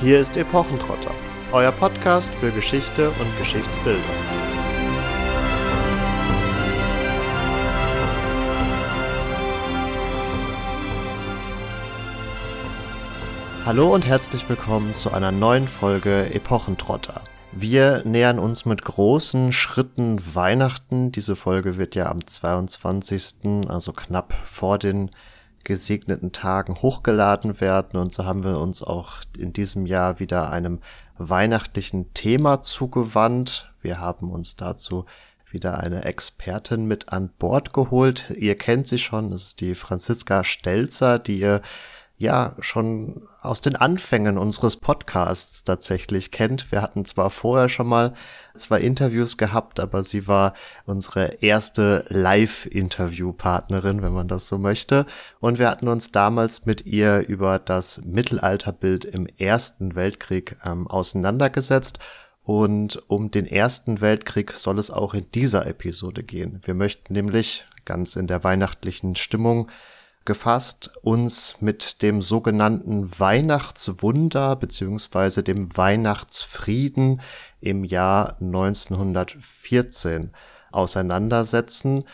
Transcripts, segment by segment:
Hier ist Epochentrotter, euer Podcast für Geschichte und Geschichtsbildung. Hallo und herzlich willkommen zu einer neuen Folge Epochentrotter. Wir nähern uns mit großen Schritten Weihnachten. Diese Folge wird ja am 22., also knapp vor den gesegneten Tagen hochgeladen werden. Und so haben wir uns auch in diesem Jahr wieder einem weihnachtlichen Thema zugewandt. Wir haben uns dazu wieder eine Expertin mit an Bord geholt. Ihr kennt sie schon, das ist die Franziska Stelzer, die ihr ja schon aus den Anfängen unseres Podcasts tatsächlich kennt. Wir hatten zwar vorher schon mal zwei Interviews gehabt, aber sie war unsere erste Live-Interview-Partnerin, wenn man das so möchte. Und wir hatten uns damals mit ihr über das Mittelalterbild im Ersten Weltkrieg ähm, auseinandergesetzt. Und um den Ersten Weltkrieg soll es auch in dieser Episode gehen. Wir möchten nämlich ganz in der weihnachtlichen Stimmung gefasst, uns mit dem sogenannten Weihnachtswunder beziehungsweise dem Weihnachtsfrieden im Jahr 1914 auseinandersetzen,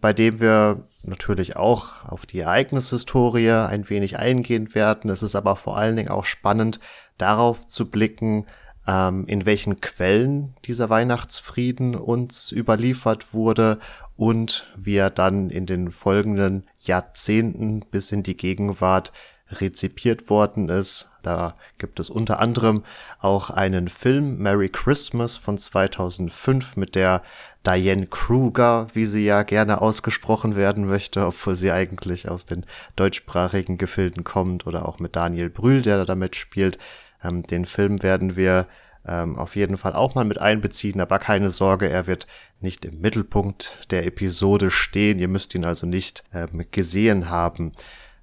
bei dem wir natürlich auch auf die Ereignishistorie ein wenig eingehen werden. Es ist aber vor allen Dingen auch spannend, darauf zu blicken, ähm, in welchen Quellen dieser Weihnachtsfrieden uns überliefert wurde und wie er dann in den folgenden Jahrzehnten bis in die Gegenwart rezipiert worden ist. Da gibt es unter anderem auch einen Film Merry Christmas von 2005 mit der Diane Kruger, wie sie ja gerne ausgesprochen werden möchte, obwohl sie eigentlich aus den deutschsprachigen Gefilden kommt oder auch mit Daniel Brühl, der da damit spielt. Ähm, den Film werden wir ähm, auf jeden Fall auch mal mit einbeziehen, aber keine Sorge, er wird nicht im Mittelpunkt der Episode stehen. Ihr müsst ihn also nicht ähm, gesehen haben.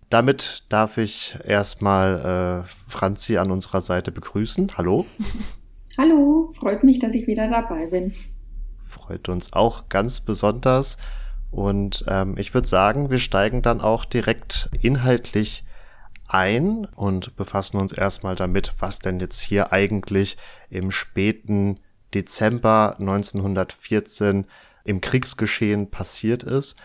Damit darf ich erstmal äh, Franzi an unserer Seite begrüßen. Hallo. Hallo, freut mich, dass ich wieder dabei bin. Freut uns auch ganz besonders. Und ähm, ich würde sagen, wir steigen dann auch direkt inhaltlich ein und befassen uns erstmal damit, was denn jetzt hier eigentlich im späten Dezember 1914 im Kriegsgeschehen passiert ist.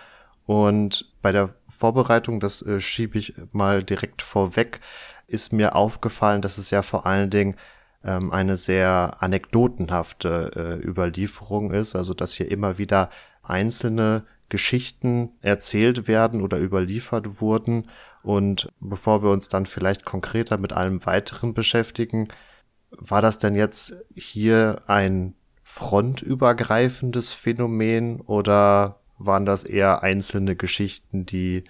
Und bei der Vorbereitung, das äh, schiebe ich mal direkt vorweg, ist mir aufgefallen, dass es ja vor allen Dingen ähm, eine sehr anekdotenhafte äh, Überlieferung ist, also dass hier immer wieder einzelne Geschichten erzählt werden oder überliefert wurden. Und bevor wir uns dann vielleicht konkreter mit allem weiteren beschäftigen, war das denn jetzt hier ein frontübergreifendes Phänomen oder waren das eher einzelne Geschichten, die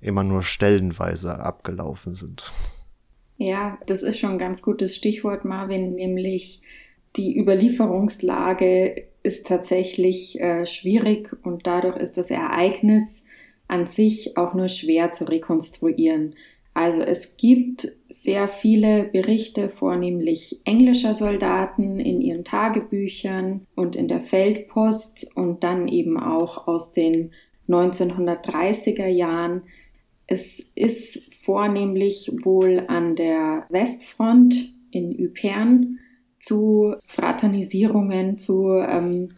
immer nur stellenweise abgelaufen sind? Ja, das ist schon ein ganz gutes Stichwort, Marvin, nämlich die Überlieferungslage ist tatsächlich äh, schwierig und dadurch ist das Ereignis an sich auch nur schwer zu rekonstruieren. Also es gibt sehr viele Berichte, vornehmlich englischer Soldaten in ihren Tagebüchern und in der Feldpost und dann eben auch aus den 1930er Jahren. Es ist vornehmlich wohl an der Westfront in Ypern zu Fraternisierungen, zu ähm,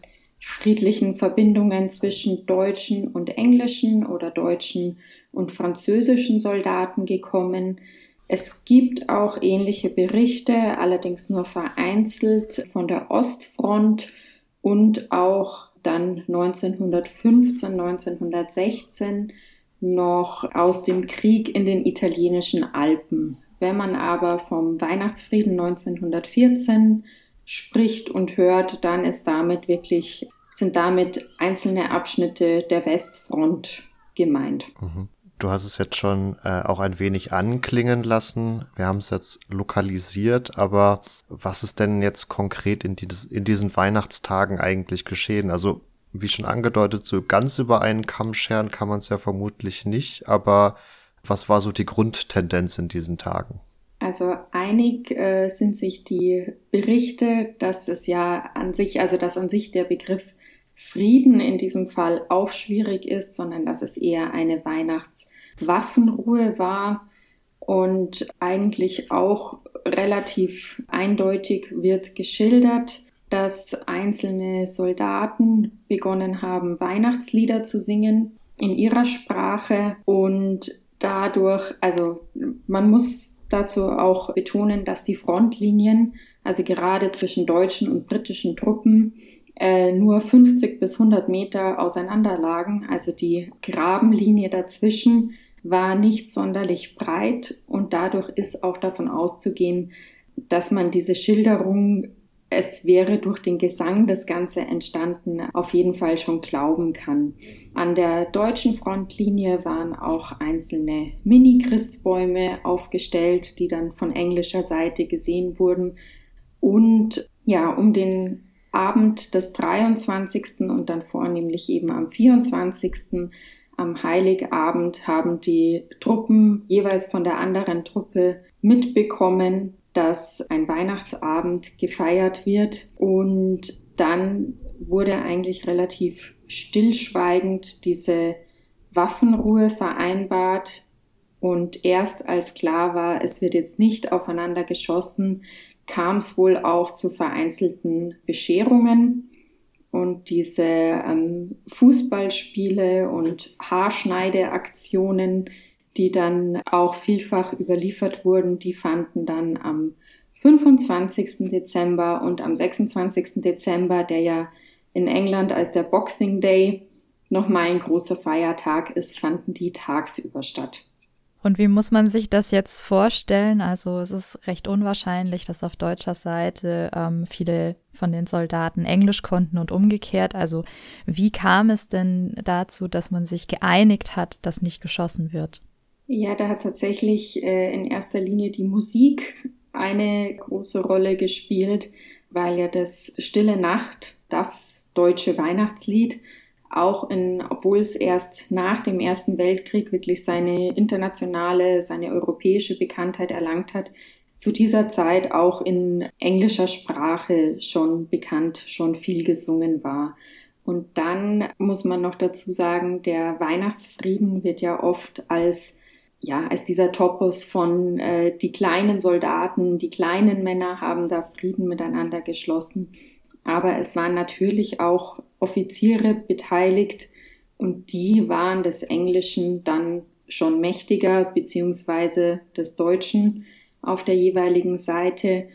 friedlichen Verbindungen zwischen deutschen und englischen oder deutschen und französischen Soldaten gekommen. Es gibt auch ähnliche Berichte, allerdings nur vereinzelt von der Ostfront und auch dann 1915, 1916 noch aus dem Krieg in den italienischen Alpen. Wenn man aber vom Weihnachtsfrieden 1914 spricht und hört, dann ist damit wirklich, sind damit einzelne Abschnitte der Westfront gemeint. Mhm. Du hast es jetzt schon äh, auch ein wenig anklingen lassen. Wir haben es jetzt lokalisiert, aber was ist denn jetzt konkret in, dieses, in diesen Weihnachtstagen eigentlich geschehen? Also, wie schon angedeutet, so ganz über einen Kamm scheren kann man es ja vermutlich nicht, aber was war so die Grundtendenz in diesen Tagen? Also einig äh, sind sich die Berichte, dass es ja an sich, also dass an sich der Begriff Frieden in diesem Fall auch schwierig ist, sondern dass es eher eine Weihnachtswaffenruhe war. und eigentlich auch relativ eindeutig wird geschildert, dass einzelne Soldaten begonnen haben, Weihnachtslieder zu singen in ihrer Sprache und dadurch, also man muss dazu auch betonen, dass die Frontlinien, also gerade zwischen deutschen und britischen Truppen, äh, nur 50 bis 100 Meter auseinander lagen. Also die Grabenlinie dazwischen war nicht sonderlich breit und dadurch ist auch davon auszugehen, dass man diese Schilderung, es wäre durch den Gesang das Ganze entstanden, auf jeden Fall schon glauben kann. An der deutschen Frontlinie waren auch einzelne Mini-Christbäume aufgestellt, die dann von englischer Seite gesehen wurden. Und ja, um den Abend des 23. und dann vornehmlich eben am 24. Am Heiligabend haben die Truppen jeweils von der anderen Truppe mitbekommen, dass ein Weihnachtsabend gefeiert wird und dann wurde eigentlich relativ stillschweigend diese Waffenruhe vereinbart und erst als klar war, es wird jetzt nicht aufeinander geschossen, kam es wohl auch zu vereinzelten Bescherungen. Und diese ähm, Fußballspiele und Haarschneideaktionen, die dann auch vielfach überliefert wurden, die fanden dann am 25. Dezember und am 26. Dezember, der ja in England als der Boxing Day nochmal ein großer Feiertag ist, fanden die tagsüber statt. Und wie muss man sich das jetzt vorstellen? Also es ist recht unwahrscheinlich, dass auf deutscher Seite ähm, viele von den Soldaten Englisch konnten und umgekehrt. Also wie kam es denn dazu, dass man sich geeinigt hat, dass nicht geschossen wird? Ja, da hat tatsächlich äh, in erster Linie die Musik eine große Rolle gespielt, weil ja das Stille Nacht, das deutsche Weihnachtslied, auch in, obwohl es erst nach dem Ersten Weltkrieg wirklich seine internationale, seine europäische Bekanntheit erlangt hat, zu dieser Zeit auch in englischer Sprache schon bekannt, schon viel gesungen war. Und dann muss man noch dazu sagen, der Weihnachtsfrieden wird ja oft als ja, als dieser Topos von äh, die kleinen Soldaten, die kleinen Männer haben da Frieden miteinander geschlossen. Aber es waren natürlich auch Offiziere beteiligt und die waren des Englischen dann schon mächtiger, beziehungsweise des Deutschen auf der jeweiligen Seite.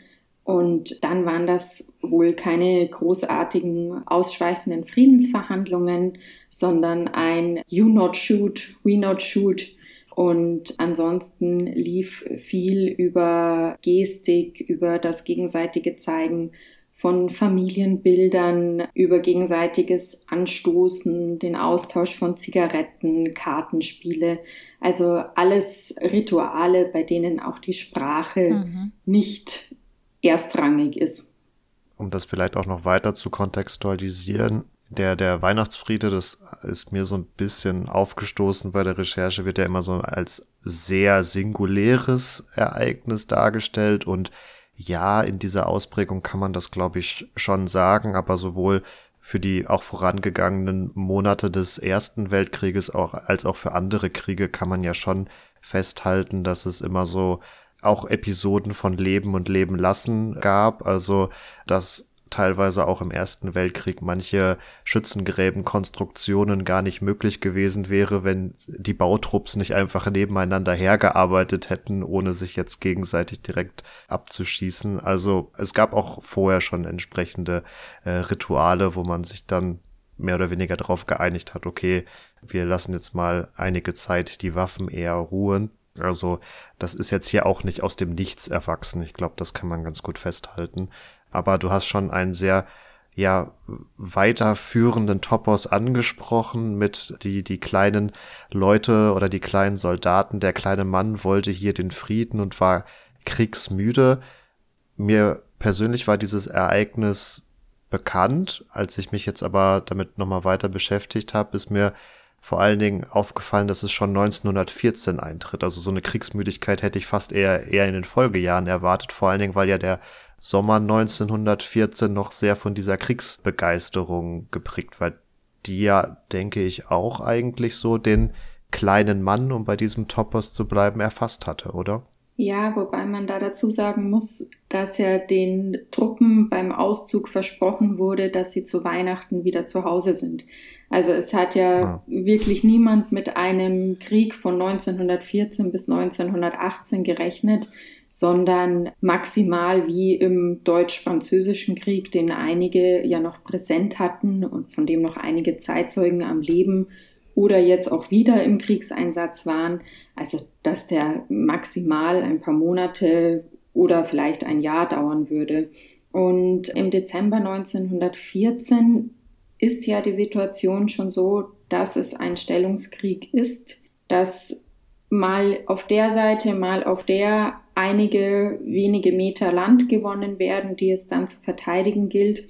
Und dann waren das wohl keine großartigen, ausschweifenden Friedensverhandlungen, sondern ein You not shoot, we not shoot. Und ansonsten lief viel über Gestik, über das gegenseitige Zeigen von Familienbildern über gegenseitiges Anstoßen, den Austausch von Zigaretten, Kartenspiele, also alles Rituale, bei denen auch die Sprache mhm. nicht erstrangig ist. Um das vielleicht auch noch weiter zu kontextualisieren, der, der Weihnachtsfriede, das ist mir so ein bisschen aufgestoßen bei der Recherche, wird ja immer so als sehr singuläres Ereignis dargestellt und ja, in dieser Ausprägung kann man das, glaube ich, schon sagen, aber sowohl für die auch vorangegangenen Monate des Ersten Weltkrieges auch, als auch für andere Kriege kann man ja schon festhalten, dass es immer so auch Episoden von Leben und Leben lassen gab. Also, dass teilweise auch im Ersten Weltkrieg manche Schützengräbenkonstruktionen gar nicht möglich gewesen wäre, wenn die Bautrupps nicht einfach nebeneinander hergearbeitet hätten, ohne sich jetzt gegenseitig direkt abzuschießen. Also es gab auch vorher schon entsprechende äh, Rituale, wo man sich dann mehr oder weniger darauf geeinigt hat, okay, wir lassen jetzt mal einige Zeit die Waffen eher ruhen. Also das ist jetzt hier auch nicht aus dem Nichts erwachsen. Ich glaube, das kann man ganz gut festhalten aber du hast schon einen sehr ja weiterführenden Topos angesprochen mit die die kleinen Leute oder die kleinen Soldaten. Der kleine Mann wollte hier den Frieden und war kriegsmüde. Mir persönlich war dieses Ereignis bekannt. Als ich mich jetzt aber damit nochmal weiter beschäftigt habe, ist mir vor allen Dingen aufgefallen, dass es schon 1914 eintritt. Also so eine Kriegsmüdigkeit hätte ich fast eher, eher in den Folgejahren erwartet, vor allen Dingen, weil ja der Sommer 1914 noch sehr von dieser Kriegsbegeisterung geprägt war, die ja, denke ich, auch eigentlich so den kleinen Mann, um bei diesem Topos zu bleiben, erfasst hatte, oder? Ja, wobei man da dazu sagen muss, dass ja den Truppen beim Auszug versprochen wurde, dass sie zu Weihnachten wieder zu Hause sind. Also es hat ja ah. wirklich niemand mit einem Krieg von 1914 bis 1918 gerechnet, sondern maximal wie im deutsch-französischen Krieg, den einige ja noch präsent hatten und von dem noch einige Zeitzeugen am Leben oder jetzt auch wieder im Kriegseinsatz waren. Also, dass der maximal ein paar Monate oder vielleicht ein Jahr dauern würde. Und im Dezember 1914 ist ja die Situation schon so, dass es ein Stellungskrieg ist, dass mal auf der Seite, mal auf der einige wenige Meter Land gewonnen werden, die es dann zu verteidigen gilt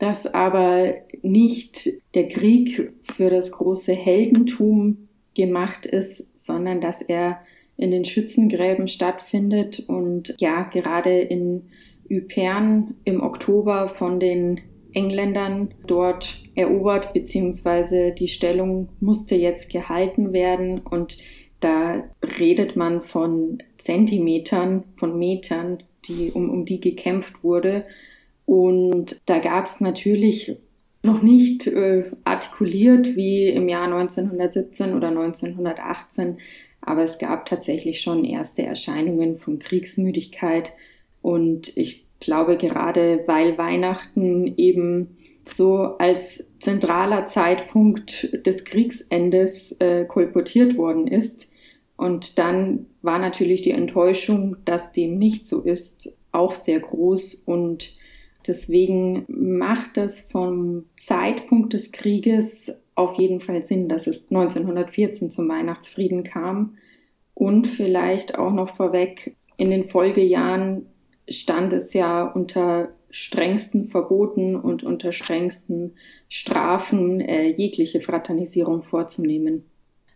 dass aber nicht der Krieg für das große Heldentum gemacht ist, sondern dass er in den Schützengräben stattfindet. Und ja, gerade in Ypern im Oktober von den Engländern dort erobert, beziehungsweise die Stellung musste jetzt gehalten werden. Und da redet man von Zentimetern, von Metern, die, um, um die gekämpft wurde. Und da gab es natürlich noch nicht äh, artikuliert wie im Jahr 1917 oder 1918, aber es gab tatsächlich schon erste Erscheinungen von Kriegsmüdigkeit. Und ich glaube, gerade weil Weihnachten eben so als zentraler Zeitpunkt des Kriegsendes äh, kolportiert worden ist. Und dann war natürlich die Enttäuschung, dass dem nicht so ist, auch sehr groß und Deswegen macht es vom Zeitpunkt des Krieges auf jeden Fall Sinn, dass es 1914 zum Weihnachtsfrieden kam. Und vielleicht auch noch vorweg, in den Folgejahren stand es ja unter strengsten Verboten und unter strengsten Strafen, äh, jegliche Fraternisierung vorzunehmen.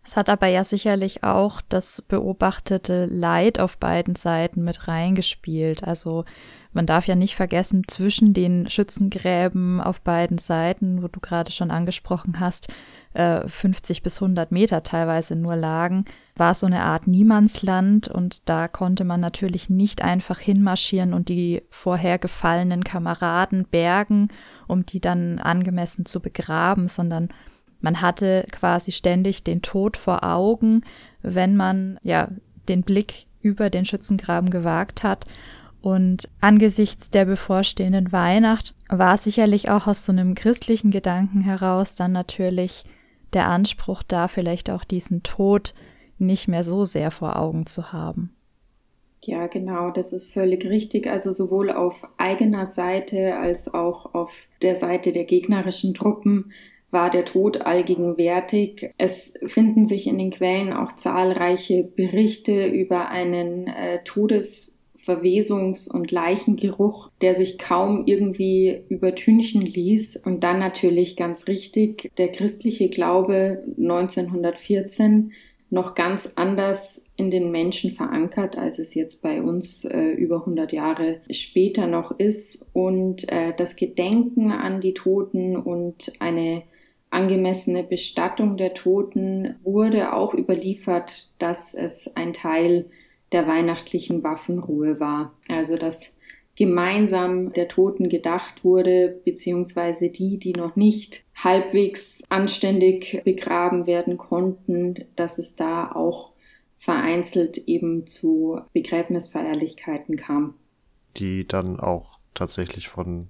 Es hat aber ja sicherlich auch das beobachtete Leid auf beiden Seiten mit reingespielt. Also man darf ja nicht vergessen, zwischen den Schützengräben auf beiden Seiten, wo du gerade schon angesprochen hast, 50 äh, bis 100 Meter teilweise nur lagen, war so eine Art Niemandsland und da konnte man natürlich nicht einfach hinmarschieren und die vorher gefallenen Kameraden bergen, um die dann angemessen zu begraben, sondern man hatte quasi ständig den Tod vor Augen, wenn man ja den Blick über den Schützengraben gewagt hat und angesichts der bevorstehenden Weihnacht war sicherlich auch aus so einem christlichen Gedanken heraus dann natürlich der Anspruch da, vielleicht auch diesen Tod nicht mehr so sehr vor Augen zu haben. Ja, genau, das ist völlig richtig. Also sowohl auf eigener Seite als auch auf der Seite der gegnerischen Truppen war der Tod allgegenwärtig. Es finden sich in den Quellen auch zahlreiche Berichte über einen äh, Todes Verwesungs- und Leichengeruch, der sich kaum irgendwie übertünchen ließ. Und dann natürlich ganz richtig der christliche Glaube 1914 noch ganz anders in den Menschen verankert, als es jetzt bei uns äh, über 100 Jahre später noch ist. Und äh, das Gedenken an die Toten und eine angemessene Bestattung der Toten wurde auch überliefert, dass es ein Teil der weihnachtlichen Waffenruhe war. Also dass gemeinsam der Toten gedacht wurde, beziehungsweise die, die noch nicht halbwegs anständig begraben werden konnten, dass es da auch vereinzelt eben zu Begräbnisfeierlichkeiten kam. Die dann auch tatsächlich von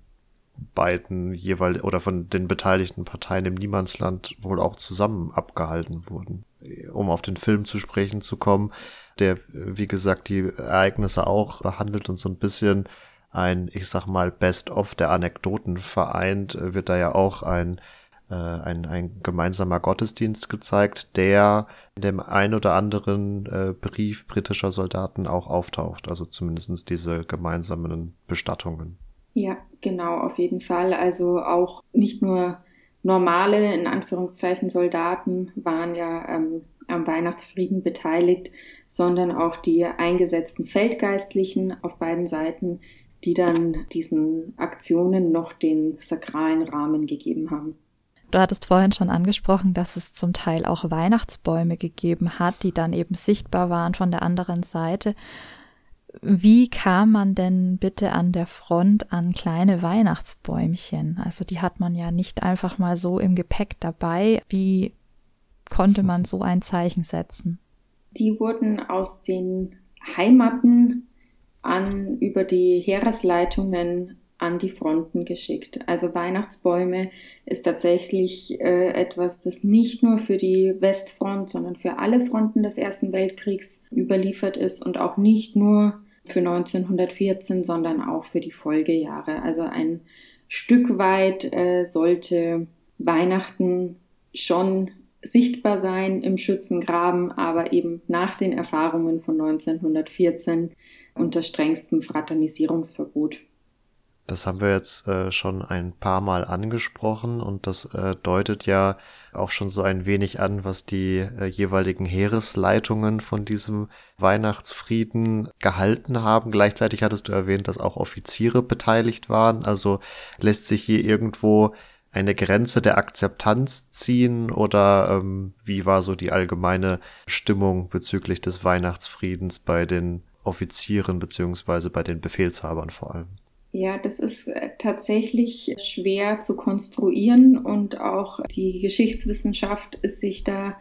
beiden jeweils oder von den beteiligten Parteien im Niemandsland wohl auch zusammen abgehalten wurden. Um auf den Film zu sprechen zu kommen, der, wie gesagt, die Ereignisse auch behandelt und so ein bisschen ein, ich sag mal, Best-of der Anekdoten vereint, wird da ja auch ein, äh, ein, ein gemeinsamer Gottesdienst gezeigt, der in dem ein oder anderen äh, Brief britischer Soldaten auch auftaucht, also zumindestens diese gemeinsamen Bestattungen. Ja, genau, auf jeden Fall. Also auch nicht nur normale, in Anführungszeichen, Soldaten waren ja ähm, am Weihnachtsfrieden beteiligt, sondern auch die eingesetzten Feldgeistlichen auf beiden Seiten, die dann diesen Aktionen noch den sakralen Rahmen gegeben haben. Du hattest vorhin schon angesprochen, dass es zum Teil auch Weihnachtsbäume gegeben hat, die dann eben sichtbar waren von der anderen Seite. Wie kam man denn bitte an der Front an kleine Weihnachtsbäumchen? Also die hat man ja nicht einfach mal so im Gepäck dabei. Wie konnte man so ein Zeichen setzen? Die wurden aus den Heimaten an über die Heeresleitungen an die Fronten geschickt. Also Weihnachtsbäume ist tatsächlich äh, etwas, das nicht nur für die Westfront, sondern für alle Fronten des Ersten Weltkriegs überliefert ist und auch nicht nur für 1914, sondern auch für die Folgejahre. Also ein Stück weit äh, sollte Weihnachten schon sichtbar sein im Schützengraben, aber eben nach den Erfahrungen von 1914 unter strengstem Fraternisierungsverbot. Das haben wir jetzt äh, schon ein paar Mal angesprochen und das äh, deutet ja auch schon so ein wenig an, was die äh, jeweiligen Heeresleitungen von diesem Weihnachtsfrieden gehalten haben. Gleichzeitig hattest du erwähnt, dass auch Offiziere beteiligt waren. Also lässt sich hier irgendwo eine Grenze der Akzeptanz ziehen oder ähm, wie war so die allgemeine Stimmung bezüglich des Weihnachtsfriedens bei den Offizieren beziehungsweise bei den Befehlshabern vor allem? Ja, das ist äh, tatsächlich schwer zu konstruieren und auch die Geschichtswissenschaft ist sich da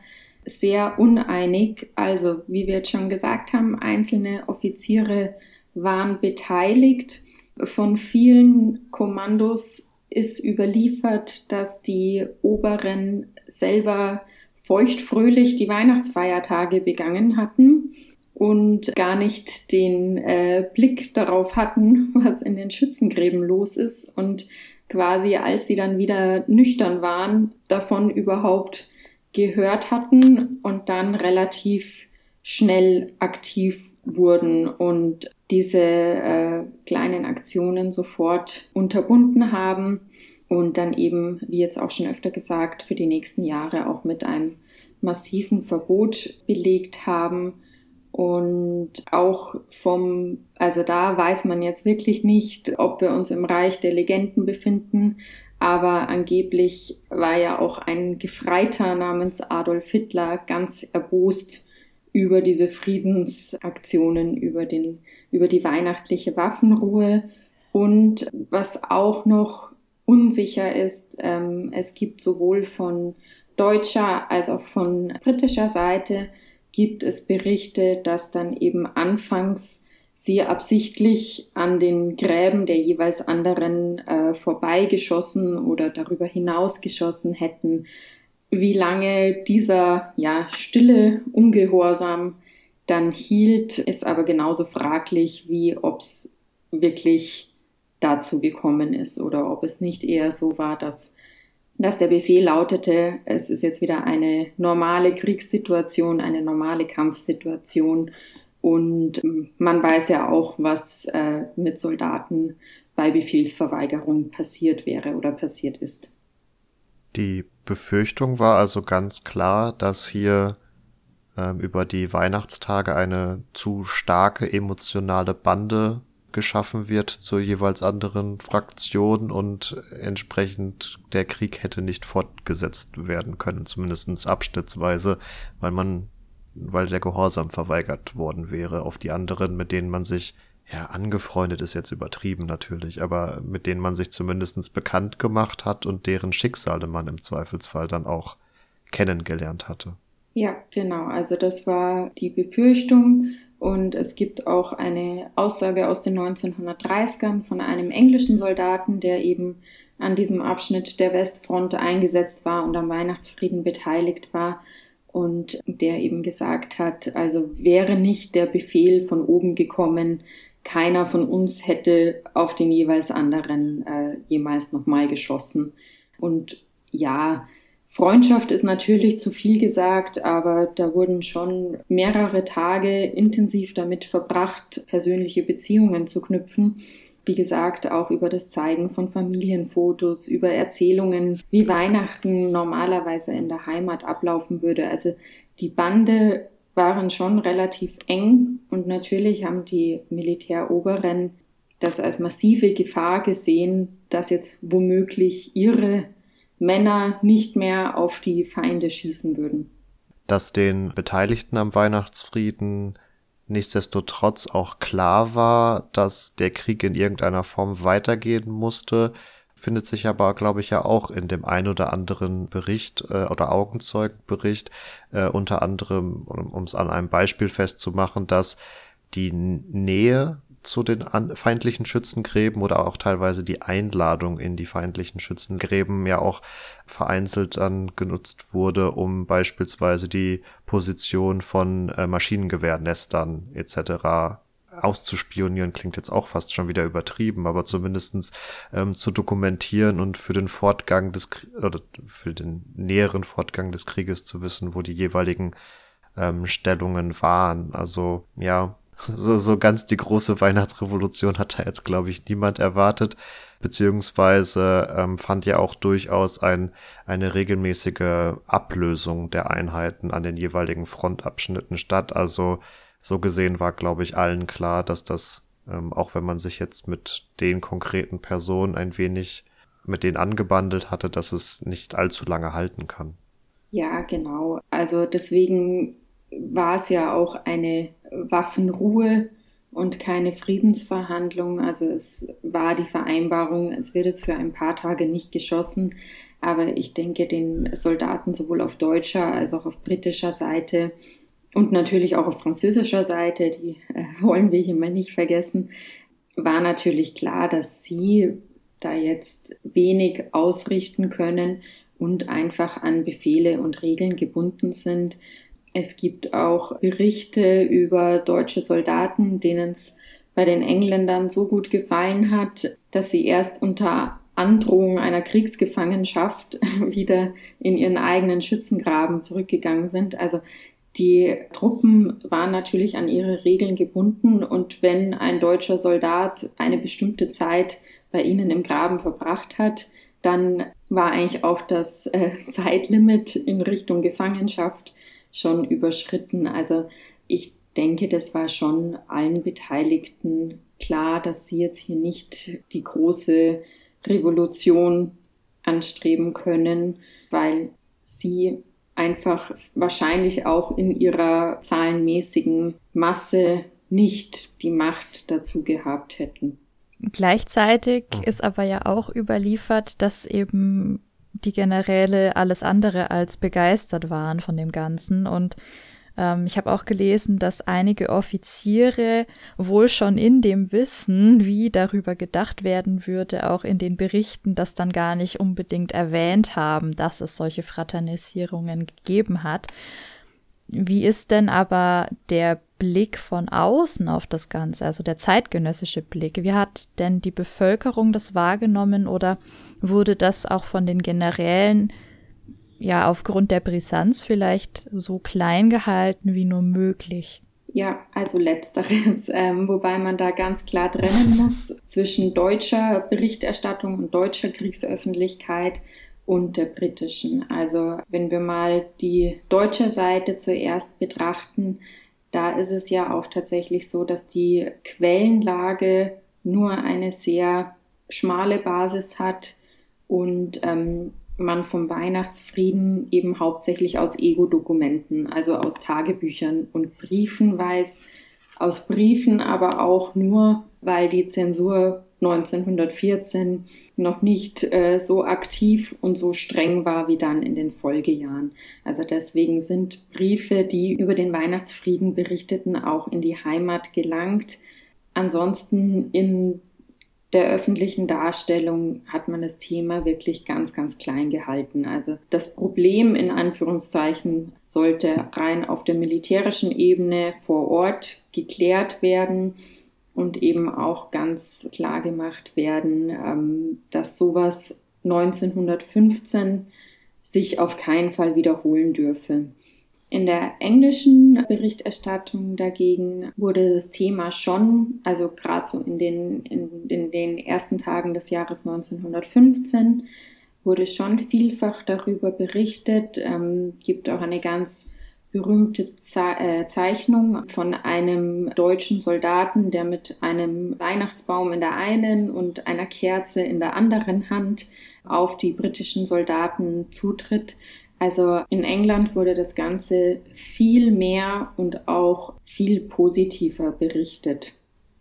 sehr uneinig. Also, wie wir jetzt schon gesagt haben, einzelne Offiziere waren beteiligt. Von vielen Kommandos ist überliefert, dass die Oberen selber feuchtfröhlich die Weihnachtsfeiertage begangen hatten und gar nicht den äh, Blick darauf hatten, was in den Schützengräben los ist. Und quasi als sie dann wieder nüchtern waren, davon überhaupt gehört hatten und dann relativ schnell aktiv wurden und diese äh, kleinen Aktionen sofort unterbunden haben und dann eben, wie jetzt auch schon öfter gesagt, für die nächsten Jahre auch mit einem massiven Verbot belegt haben und auch vom, also da weiß man jetzt wirklich nicht, ob wir uns im Reich der Legenden befinden, aber angeblich war ja auch ein Gefreiter namens Adolf Hitler ganz erbost über diese Friedensaktionen, über, den, über die weihnachtliche Waffenruhe. Und was auch noch unsicher ist, ähm, es gibt sowohl von deutscher als auch von britischer Seite gibt es Berichte, dass dann eben anfangs sie absichtlich an den Gräben der jeweils anderen äh, vorbeigeschossen oder darüber hinaus geschossen hätten. Wie lange dieser ja, stille Ungehorsam dann hielt, ist aber genauso fraglich, wie ob es wirklich dazu gekommen ist oder ob es nicht eher so war, dass dass der Befehl lautete, es ist jetzt wieder eine normale Kriegssituation, eine normale Kampfsituation. Und ähm, man weiß ja auch, was äh, mit Soldaten bei Befehlsverweigerung passiert wäre oder passiert ist. Die Befürchtung war also ganz klar, dass hier ähm, über die Weihnachtstage eine zu starke emotionale Bande geschaffen wird zur jeweils anderen Fraktion und entsprechend der Krieg hätte nicht fortgesetzt werden können, zumindest abschnittsweise, weil man, weil der Gehorsam verweigert worden wäre auf die anderen, mit denen man sich ja, angefreundet ist jetzt übertrieben natürlich, aber mit denen man sich zumindestens bekannt gemacht hat und deren Schicksale man im Zweifelsfall dann auch kennengelernt hatte. Ja, genau. Also das war die Befürchtung. Und es gibt auch eine Aussage aus den 1930ern von einem englischen Soldaten, der eben an diesem Abschnitt der Westfront eingesetzt war und am Weihnachtsfrieden beteiligt war und der eben gesagt hat, also wäre nicht der Befehl von oben gekommen, keiner von uns hätte auf den jeweils anderen äh, jemals nochmal geschossen. Und ja, Freundschaft ist natürlich zu viel gesagt, aber da wurden schon mehrere Tage intensiv damit verbracht, persönliche Beziehungen zu knüpfen. Wie gesagt, auch über das Zeigen von Familienfotos, über Erzählungen, wie Weihnachten normalerweise in der Heimat ablaufen würde. Also die Bande waren schon relativ eng und natürlich haben die Militäroberen das als massive Gefahr gesehen, dass jetzt womöglich ihre Männer nicht mehr auf die Feinde schießen würden. Dass den Beteiligten am Weihnachtsfrieden nichtsdestotrotz auch klar war, dass der Krieg in irgendeiner Form weitergehen musste, findet sich aber, glaube ich, ja auch in dem ein oder anderen Bericht äh, oder Augenzeugenbericht, äh, unter anderem, um es an einem Beispiel festzumachen, dass die Nähe zu den feindlichen Schützengräben oder auch teilweise die Einladung in die feindlichen Schützengräben ja auch vereinzelt dann genutzt wurde, um beispielsweise die Position von äh, Maschinengewehrnestern etc. auszuspionieren, klingt jetzt auch fast schon wieder übertrieben, aber zumindestens ähm, zu dokumentieren und für den Fortgang des oder für den näheren Fortgang des Krieges zu wissen, wo die jeweiligen ähm, Stellungen waren. Also ja, so, so ganz die große Weihnachtsrevolution hat da jetzt, glaube ich, niemand erwartet. Beziehungsweise ähm, fand ja auch durchaus ein, eine regelmäßige Ablösung der Einheiten an den jeweiligen Frontabschnitten statt. Also so gesehen war, glaube ich, allen klar, dass das, ähm, auch wenn man sich jetzt mit den konkreten Personen ein wenig mit denen angebandelt hatte, dass es nicht allzu lange halten kann. Ja, genau. Also deswegen war es ja auch eine Waffenruhe und keine Friedensverhandlung. Also es war die Vereinbarung, es wird jetzt für ein paar Tage nicht geschossen, aber ich denke, den Soldaten sowohl auf deutscher als auch auf britischer Seite und natürlich auch auf französischer Seite, die äh, wollen wir hier mal nicht vergessen, war natürlich klar, dass sie da jetzt wenig ausrichten können und einfach an Befehle und Regeln gebunden sind es gibt auch Berichte über deutsche Soldaten, denen es bei den Engländern so gut gefallen hat, dass sie erst unter Androhung einer Kriegsgefangenschaft wieder in ihren eigenen Schützengraben zurückgegangen sind. Also die Truppen waren natürlich an ihre Regeln gebunden und wenn ein deutscher Soldat eine bestimmte Zeit bei ihnen im Graben verbracht hat, dann war eigentlich auch das äh, Zeitlimit in Richtung Gefangenschaft schon überschritten. Also ich denke, das war schon allen Beteiligten klar, dass sie jetzt hier nicht die große Revolution anstreben können, weil sie einfach wahrscheinlich auch in ihrer zahlenmäßigen Masse nicht die Macht dazu gehabt hätten. Gleichzeitig ist aber ja auch überliefert, dass eben die Generäle alles andere als begeistert waren von dem Ganzen. Und ähm, ich habe auch gelesen, dass einige Offiziere wohl schon in dem Wissen, wie darüber gedacht werden würde, auch in den Berichten das dann gar nicht unbedingt erwähnt haben, dass es solche Fraternisierungen gegeben hat. Wie ist denn aber der Blick von außen auf das Ganze, also der zeitgenössische Blick? Wie hat denn die Bevölkerung das wahrgenommen oder wurde das auch von den Generälen ja aufgrund der Brisanz vielleicht so klein gehalten wie nur möglich? Ja, also letzteres, ähm, wobei man da ganz klar trennen muss zwischen deutscher Berichterstattung und deutscher Kriegsöffentlichkeit und der britischen. Also wenn wir mal die deutsche Seite zuerst betrachten, da ist es ja auch tatsächlich so, dass die Quellenlage nur eine sehr schmale Basis hat und ähm, man vom Weihnachtsfrieden eben hauptsächlich aus Ego-Dokumenten, also aus Tagebüchern und Briefen weiß, aus Briefen aber auch nur, weil die Zensur 1914 noch nicht äh, so aktiv und so streng war wie dann in den Folgejahren. Also deswegen sind Briefe, die über den Weihnachtsfrieden berichteten, auch in die Heimat gelangt. Ansonsten in der öffentlichen Darstellung hat man das Thema wirklich ganz, ganz klein gehalten. Also das Problem in Anführungszeichen sollte rein auf der militärischen Ebene vor Ort geklärt werden und eben auch ganz klar gemacht werden, ähm, dass sowas 1915 sich auf keinen Fall wiederholen dürfe. In der englischen Berichterstattung dagegen wurde das Thema schon, also gerade so in den, in, in den ersten Tagen des Jahres 1915, wurde schon vielfach darüber berichtet. Ähm, gibt auch eine ganz berühmte äh, Zeichnung von einem deutschen Soldaten, der mit einem Weihnachtsbaum in der einen und einer Kerze in der anderen Hand auf die britischen Soldaten zutritt. Also in England wurde das Ganze viel mehr und auch viel positiver berichtet.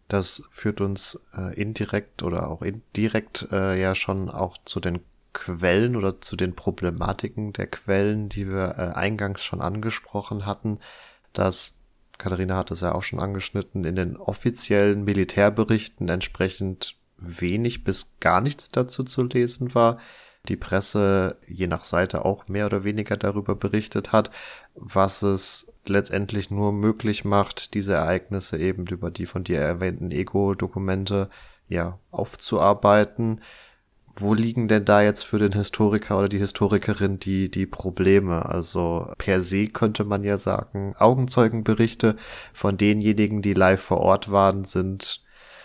Das führt uns äh, indirekt oder auch indirekt äh, ja schon auch zu den Quellen oder zu den Problematiken der Quellen, die wir äh, eingangs schon angesprochen hatten, dass Katharina hat es ja auch schon angeschnitten, in den offiziellen Militärberichten entsprechend wenig bis gar nichts dazu zu lesen war. Die Presse je nach Seite auch mehr oder weniger darüber berichtet hat, was es letztendlich nur möglich macht, diese Ereignisse eben über die von dir erwähnten Ego-Dokumente ja aufzuarbeiten wo liegen denn da jetzt für den Historiker oder die Historikerin die, die Probleme? Also per se könnte man ja sagen, Augenzeugenberichte von denjenigen, die live vor Ort waren, sind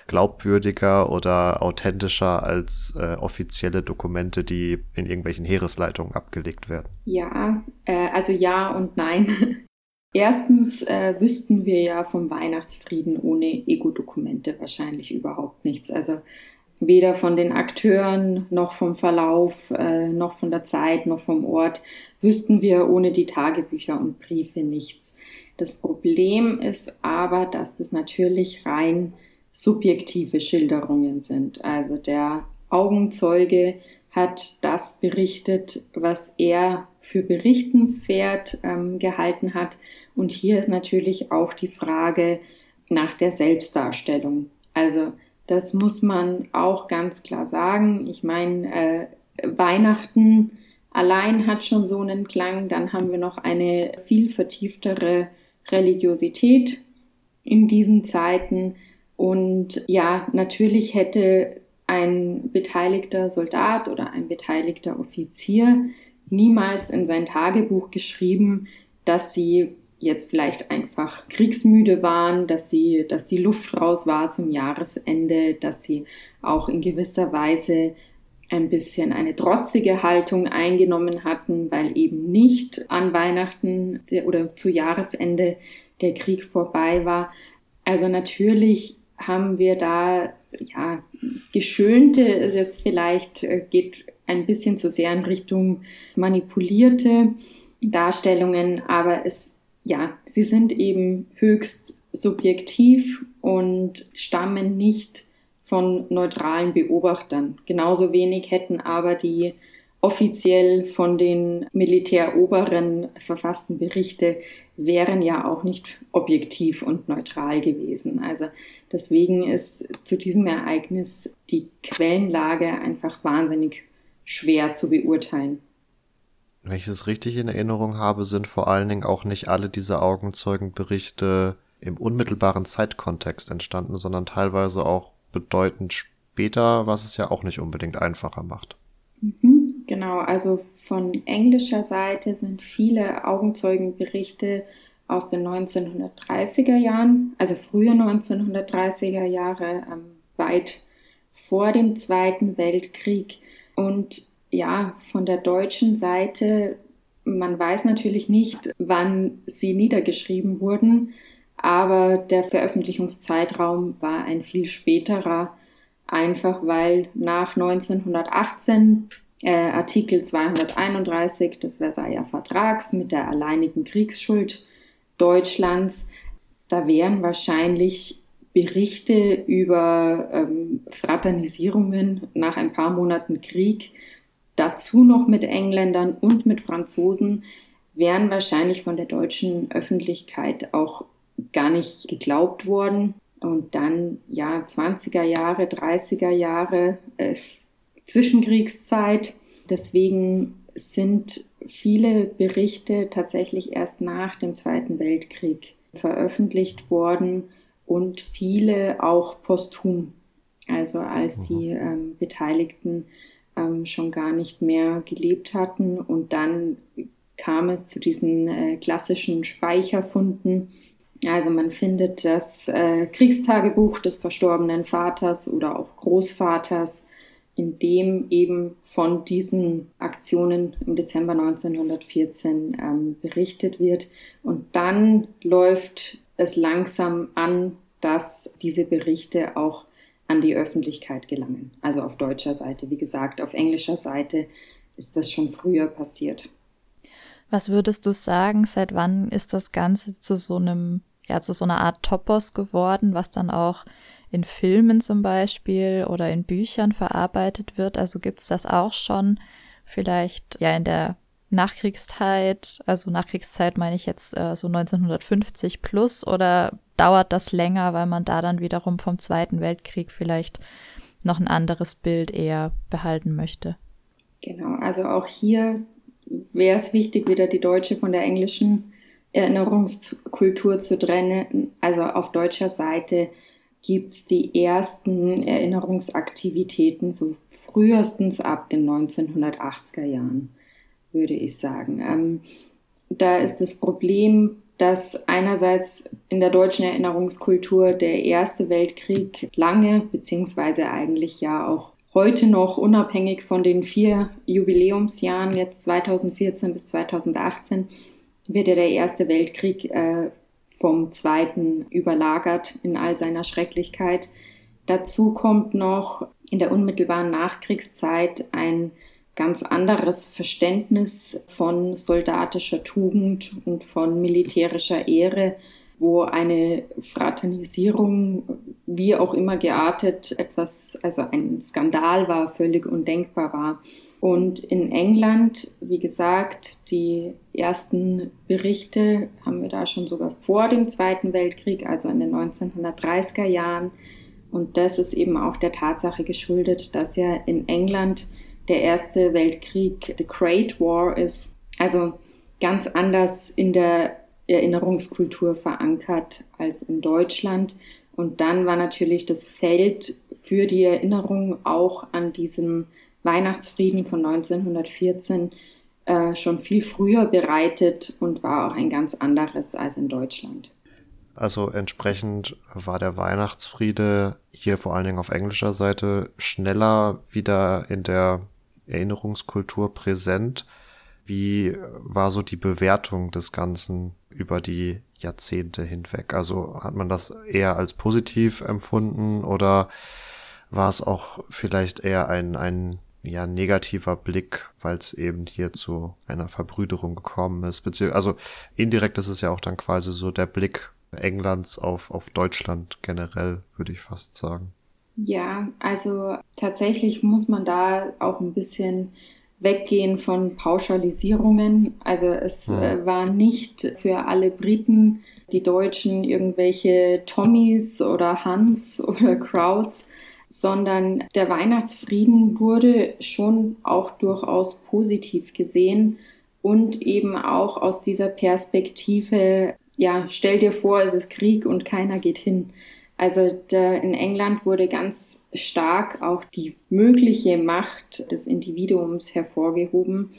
glaubwürdiger oder authentischer als äh, offizielle Dokumente, die in irgendwelchen Heeresleitungen abgelegt werden. Ja, äh, also ja und nein. Erstens äh, wüssten wir ja vom Weihnachtsfrieden ohne Ego-Dokumente wahrscheinlich überhaupt nichts. Also weder von den Akteuren noch vom Verlauf, äh, noch von der Zeit, noch vom Ort wüssten wir ohne die Tagebücher und Briefe nichts. Das Problem ist aber, dass das natürlich rein subjektive Schilderungen sind. Also der Augenzeuge hat das berichtet, was er für berichtenswert ähm, gehalten hat. Und hier ist natürlich auch die Frage nach der Selbstdarstellung. Also das muss man auch ganz klar sagen. Ich meine, äh, Weihnachten allein hat schon so einen Klang. Dann haben wir noch eine viel vertieftere Religiosität in diesen Zeiten. Und ja, natürlich hätte ein beteiligter Soldat oder ein beteiligter Offizier niemals in sein Tagebuch geschrieben, dass sie jetzt vielleicht einfach kriegsmüde waren, dass sie, dass die Luft raus war zum Jahresende, dass sie auch in gewisser Weise ein bisschen eine trotzige Haltung eingenommen hatten, weil eben nicht an Weihnachten oder zu Jahresende der Krieg vorbei war. Also natürlich haben wir da ja geschönte, jetzt vielleicht äh, geht ein bisschen zu sehr in Richtung manipulierte Darstellungen, aber es ja, sie sind eben höchst subjektiv und stammen nicht von neutralen Beobachtern. Genauso wenig hätten aber die offiziell von den Militäroberen verfassten Berichte wären ja auch nicht objektiv und neutral gewesen. Also deswegen ist zu diesem Ereignis die Quellenlage einfach wahnsinnig schwer zu beurteilen. Wenn ich es richtig in Erinnerung habe, sind vor allen Dingen auch nicht alle diese Augenzeugenberichte im unmittelbaren Zeitkontext entstanden, sondern teilweise auch bedeutend später, was es ja auch nicht unbedingt einfacher macht. Mhm, genau, also von englischer Seite sind viele Augenzeugenberichte aus den 1930er Jahren, also frühe 1930er Jahre, ähm, weit vor dem Zweiten Weltkrieg. Und ja, von der deutschen Seite, man weiß natürlich nicht, wann sie niedergeschrieben wurden, aber der Veröffentlichungszeitraum war ein viel späterer, einfach weil nach 1918 äh, Artikel 231 des Versailler Vertrags mit der alleinigen Kriegsschuld Deutschlands, da wären wahrscheinlich Berichte über ähm, Fraternisierungen nach ein paar Monaten Krieg dazu noch mit Engländern und mit Franzosen, wären wahrscheinlich von der deutschen Öffentlichkeit auch gar nicht geglaubt worden. Und dann, ja, 20er Jahre, 30er Jahre, äh, Zwischenkriegszeit. Deswegen sind viele Berichte tatsächlich erst nach dem Zweiten Weltkrieg veröffentlicht worden und viele auch posthum, also als die mhm. ähm, Beteiligten ähm, schon gar nicht mehr gelebt hatten. Und dann kam es zu diesen äh, klassischen Speicherfunden. Also man findet das äh, Kriegstagebuch des verstorbenen Vaters oder auch Großvaters in dem eben von diesen Aktionen im Dezember 1914 ähm, berichtet wird. Und dann läuft es langsam an, dass diese Berichte auch an die Öffentlichkeit gelangen. Also auf deutscher Seite, wie gesagt, auf englischer Seite ist das schon früher passiert. Was würdest du sagen, seit wann ist das Ganze zu so einem, ja, zu so einer Art Topos geworden, was dann auch in Filmen zum Beispiel oder in Büchern verarbeitet wird? Also gibt es das auch schon vielleicht ja in der Nachkriegszeit, also Nachkriegszeit meine ich jetzt äh, so 1950 plus oder dauert das länger, weil man da dann wiederum vom Zweiten Weltkrieg vielleicht noch ein anderes Bild eher behalten möchte? Genau, also auch hier wäre es wichtig, wieder die deutsche von der englischen Erinnerungskultur zu trennen. Also auf deutscher Seite gibt es die ersten Erinnerungsaktivitäten so frühestens ab den 1980er Jahren, würde ich sagen. Ähm, da ist das Problem, dass einerseits in der deutschen Erinnerungskultur der Erste Weltkrieg lange, beziehungsweise eigentlich ja auch heute noch unabhängig von den vier Jubiläumsjahren, jetzt 2014 bis 2018, wird ja der Erste Weltkrieg äh, vom Zweiten überlagert in all seiner Schrecklichkeit. Dazu kommt noch in der unmittelbaren Nachkriegszeit ein ganz anderes Verständnis von soldatischer Tugend und von militärischer Ehre, wo eine Fraternisierung, wie auch immer geartet, etwas, also ein Skandal war, völlig undenkbar war. Und in England, wie gesagt, die ersten Berichte haben wir da schon sogar vor dem Zweiten Weltkrieg, also in den 1930er Jahren. Und das ist eben auch der Tatsache geschuldet, dass ja in England der Erste Weltkrieg the Great War ist, also ganz anders in der Erinnerungskultur verankert als in Deutschland. Und dann war natürlich das Feld für die Erinnerung auch an diesen Weihnachtsfrieden von 1914 äh, schon viel früher bereitet und war auch ein ganz anderes als in Deutschland. Also entsprechend war der Weihnachtsfriede hier vor allen Dingen auf englischer Seite schneller wieder in der Erinnerungskultur präsent. Wie war so die Bewertung des Ganzen über die Jahrzehnte hinweg? Also hat man das eher als positiv empfunden oder war es auch vielleicht eher ein, ein ja, negativer Blick, weil es eben hier zu einer Verbrüderung gekommen ist. Bezieh also indirekt ist es ja auch dann quasi so der Blick Englands auf, auf Deutschland generell, würde ich fast sagen. Ja, also tatsächlich muss man da auch ein bisschen weggehen von Pauschalisierungen. Also es äh, war nicht für alle Briten, die Deutschen, irgendwelche Tommys oder Hans oder Crowds, sondern der Weihnachtsfrieden wurde schon auch durchaus positiv gesehen und eben auch aus dieser Perspektive, ja, stell dir vor, es ist Krieg und keiner geht hin. Also in England wurde ganz stark auch die mögliche Macht des Individuums hervorgehoben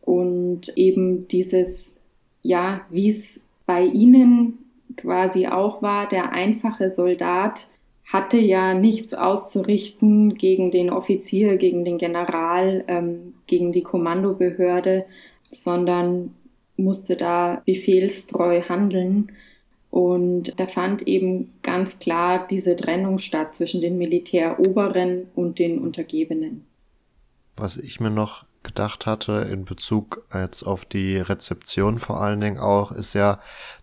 und eben dieses, ja, wie es bei ihnen quasi auch war, der einfache Soldat hatte ja nichts auszurichten gegen den Offizier, gegen den General, ähm, gegen die Kommandobehörde, sondern musste da befehlstreu handeln. Und da fand eben ganz klar diese Trennung statt zwischen den Militäroberen und den Untergebenen. Was ich mir noch gedacht hatte in Bezug jetzt auf die Rezeption vor allen Dingen auch, ist ja,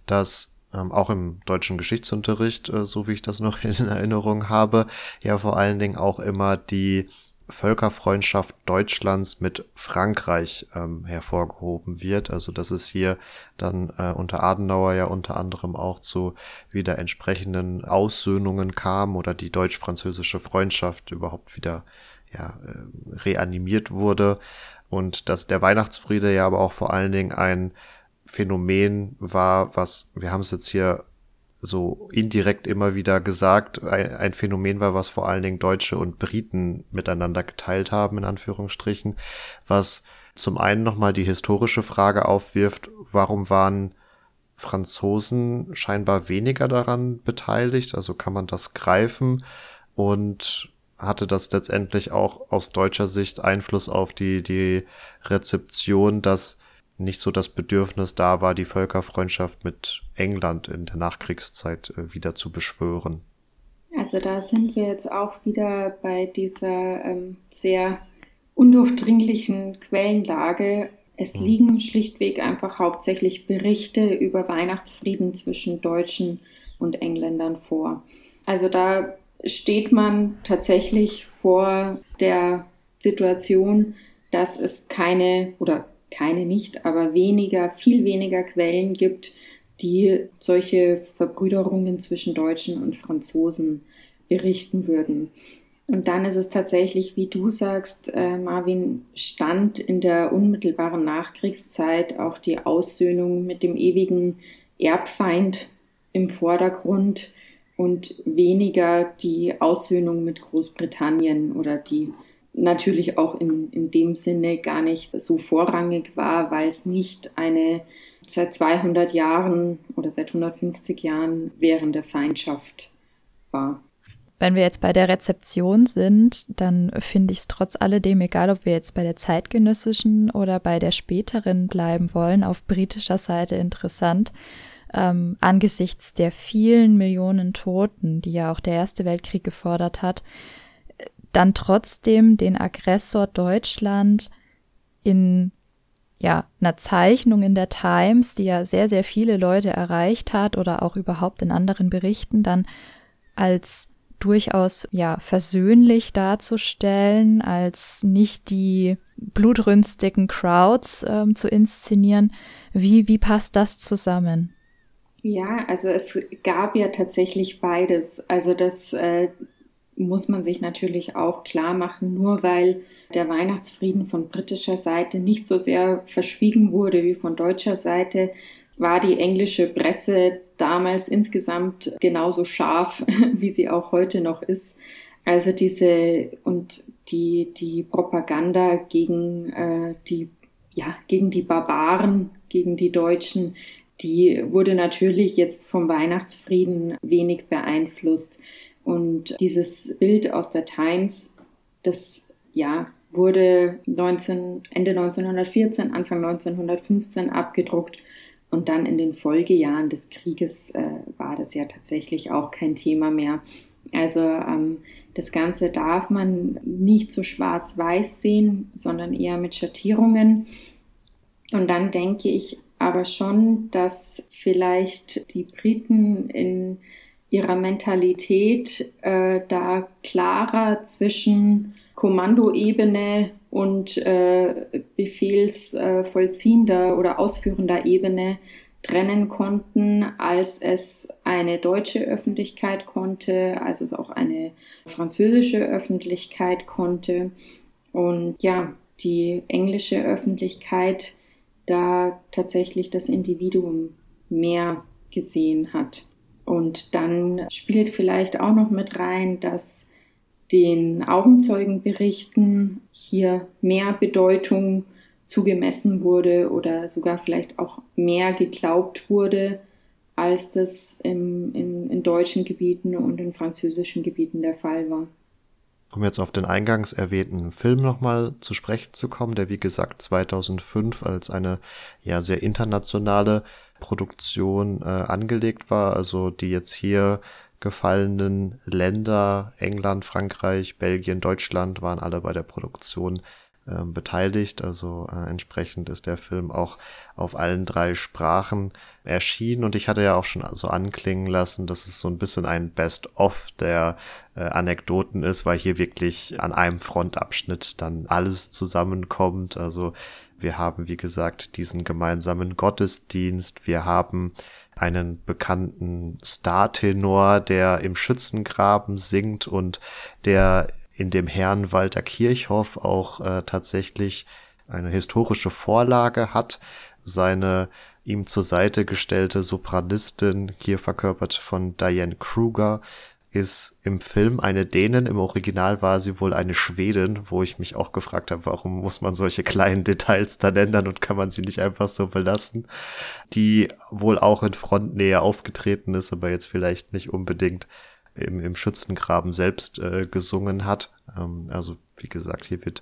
dass ähm, auch im deutschen Geschichtsunterricht, äh, so wie ich das noch in Erinnerung habe, ja vor allen Dingen auch immer die Völkerfreundschaft Deutschlands mit Frankreich ähm, hervorgehoben wird. Also dass es hier dann äh, unter Adenauer ja unter anderem auch zu wieder entsprechenden Aussöhnungen kam oder die deutsch-französische Freundschaft überhaupt wieder ja, äh, reanimiert wurde. Und dass der Weihnachtsfriede ja aber auch vor allen Dingen ein Phänomen war, was, wir haben es jetzt hier so indirekt immer wieder gesagt, ein, ein, Phänomen war, was vor allen Dingen Deutsche und Briten miteinander geteilt haben, in Anführungsstrichen, was zum einen nochmal die historische Frage aufwirft, warum waren Franzosen scheinbar weniger daran beteiligt, also kann man das greifen? Und hatte das letztendlich auch aus deutscher Sicht Einfluss auf die, die Rezeption, dass nicht so das Bedürfnis da war, die Völkerfreundschaft mit England in der Nachkriegszeit äh, wieder zu beschwören. Also da sind wir jetzt auch wieder bei dieser ähm, sehr undurchdringlichen Quellenlage. Es mhm. liegen schlichtweg einfach hauptsächlich Berichte über Weihnachtsfrieden zwischen Deutschen und Engländern vor. Also da steht man tatsächlich vor der Situation, dass es keine oder keine nicht, aber weniger, viel weniger Quellen gibt, die solche Verbrüderungen zwischen Deutschen und Franzosen berichten würden. Und dann ist es tatsächlich, wie du sagst, äh, Marvin, stand in der unmittelbaren Nachkriegszeit auch die Aussöhnung mit dem ewigen Erbfeind im Vordergrund und weniger die Aussöhnung mit Großbritannien oder die natürlich auch in, in dem Sinne gar nicht so vorrangig war, weil es nicht eine seit 200 Jahren oder seit 150 Jahren währende Feindschaft war. Wenn wir jetzt bei der Rezeption sind, dann finde ich es trotz alledem, egal ob wir jetzt bei der zeitgenössischen oder bei der späteren bleiben wollen, auf britischer Seite interessant, ähm, angesichts der vielen Millionen Toten, die ja auch der Erste Weltkrieg gefordert hat, dann trotzdem den Aggressor Deutschland in ja, einer Zeichnung in der Times, die ja sehr, sehr viele Leute erreicht hat oder auch überhaupt in anderen Berichten dann als durchaus ja versöhnlich darzustellen, als nicht die blutrünstigen Crowds ähm, zu inszenieren. Wie, wie passt das zusammen? Ja, also es gab ja tatsächlich beides. Also das äh, muss man sich natürlich auch klar machen, nur weil der Weihnachtsfrieden von britischer Seite nicht so sehr verschwiegen wurde wie von deutscher Seite, war die englische Presse damals insgesamt genauso scharf, wie sie auch heute noch ist. Also diese und die, die Propaganda gegen äh, die, ja, gegen die Barbaren, gegen die Deutschen, die wurde natürlich jetzt vom Weihnachtsfrieden wenig beeinflusst. Und dieses Bild aus der Times, das ja, wurde 19, Ende 1914, Anfang 1915 abgedruckt. Und dann in den Folgejahren des Krieges äh, war das ja tatsächlich auch kein Thema mehr. Also ähm, das Ganze darf man nicht so schwarz-weiß sehen, sondern eher mit Schattierungen. Und dann denke ich aber schon, dass vielleicht die Briten in ihrer Mentalität äh, da klarer zwischen Kommandoebene und äh, befehlsvollziehender äh, oder ausführender Ebene trennen konnten, als es eine deutsche Öffentlichkeit konnte, als es auch eine französische Öffentlichkeit konnte und ja, die englische Öffentlichkeit da tatsächlich das Individuum mehr gesehen hat. Und dann spielt vielleicht auch noch mit rein, dass den Augenzeugenberichten hier mehr Bedeutung zugemessen wurde oder sogar vielleicht auch mehr geglaubt wurde, als das im, in, in deutschen Gebieten und in französischen Gebieten der Fall war. Um jetzt auf den eingangs erwähnten Film nochmal zu sprechen zu kommen, der wie gesagt 2005 als eine ja sehr internationale Produktion äh, angelegt war, also die jetzt hier gefallenen Länder, England, Frankreich, Belgien, Deutschland waren alle bei der Produktion äh, beteiligt. Also äh, entsprechend ist der Film auch auf allen drei Sprachen erschienen. Und ich hatte ja auch schon so anklingen lassen, dass es so ein bisschen ein Best-of der äh, Anekdoten ist, weil hier wirklich an einem Frontabschnitt dann alles zusammenkommt. Also wir haben, wie gesagt, diesen gemeinsamen Gottesdienst. Wir haben einen bekannten Star-Tenor, der im Schützengraben singt und der in dem Herrn Walter Kirchhoff auch äh, tatsächlich eine historische Vorlage hat. Seine ihm zur Seite gestellte Sopranistin, hier verkörpert von Diane Kruger, ist im Film eine Dänin, im Original war sie wohl eine Schwedin, wo ich mich auch gefragt habe, warum muss man solche kleinen Details dann ändern und kann man sie nicht einfach so belassen, die wohl auch in Frontnähe aufgetreten ist, aber jetzt vielleicht nicht unbedingt im, im Schützengraben selbst äh, gesungen hat. Ähm, also wie gesagt, hier wird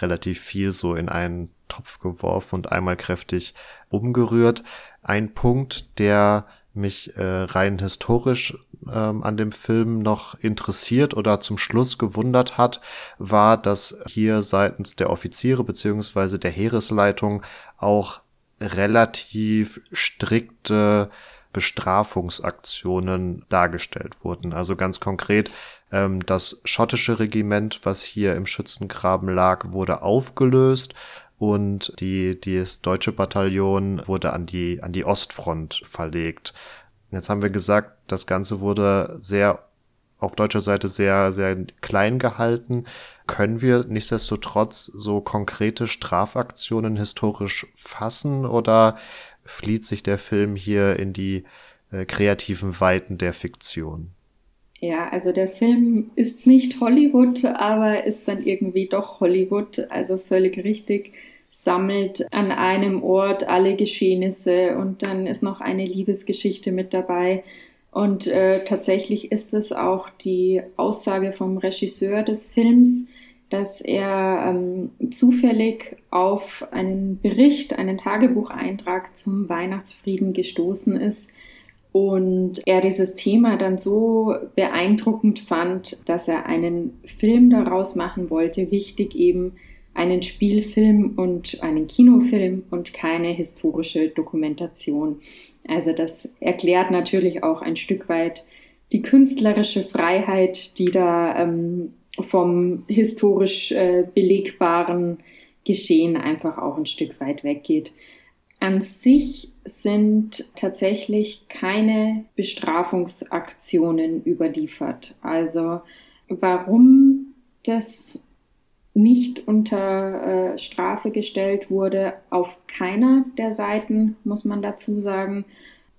relativ viel so in einen Topf geworfen und einmal kräftig umgerührt. Ein Punkt, der mich äh, rein historisch ähm, an dem Film noch interessiert oder zum Schluss gewundert hat, war, dass hier seitens der Offiziere beziehungsweise der Heeresleitung auch relativ strikte Bestrafungsaktionen dargestellt wurden. Also ganz konkret, ähm, das schottische Regiment, was hier im Schützengraben lag, wurde aufgelöst und die, das deutsche Bataillon wurde an die, an die Ostfront verlegt. Jetzt haben wir gesagt, das Ganze wurde sehr auf deutscher Seite sehr, sehr klein gehalten. Können wir nichtsdestotrotz so konkrete Strafaktionen historisch fassen oder flieht sich der Film hier in die äh, kreativen Weiten der Fiktion? Ja, also der Film ist nicht Hollywood, aber ist dann irgendwie doch Hollywood, also völlig richtig sammelt an einem Ort alle Geschehnisse und dann ist noch eine Liebesgeschichte mit dabei. Und äh, tatsächlich ist es auch die Aussage vom Regisseur des Films, dass er ähm, zufällig auf einen Bericht, einen Tagebucheintrag zum Weihnachtsfrieden gestoßen ist und er dieses Thema dann so beeindruckend fand, dass er einen Film daraus machen wollte, wichtig eben einen Spielfilm und einen Kinofilm und keine historische Dokumentation. Also das erklärt natürlich auch ein Stück weit die künstlerische Freiheit, die da ähm, vom historisch äh, belegbaren Geschehen einfach auch ein Stück weit weggeht. An sich sind tatsächlich keine Bestrafungsaktionen überliefert. Also warum das nicht unter äh, Strafe gestellt wurde, auf keiner der Seiten, muss man dazu sagen.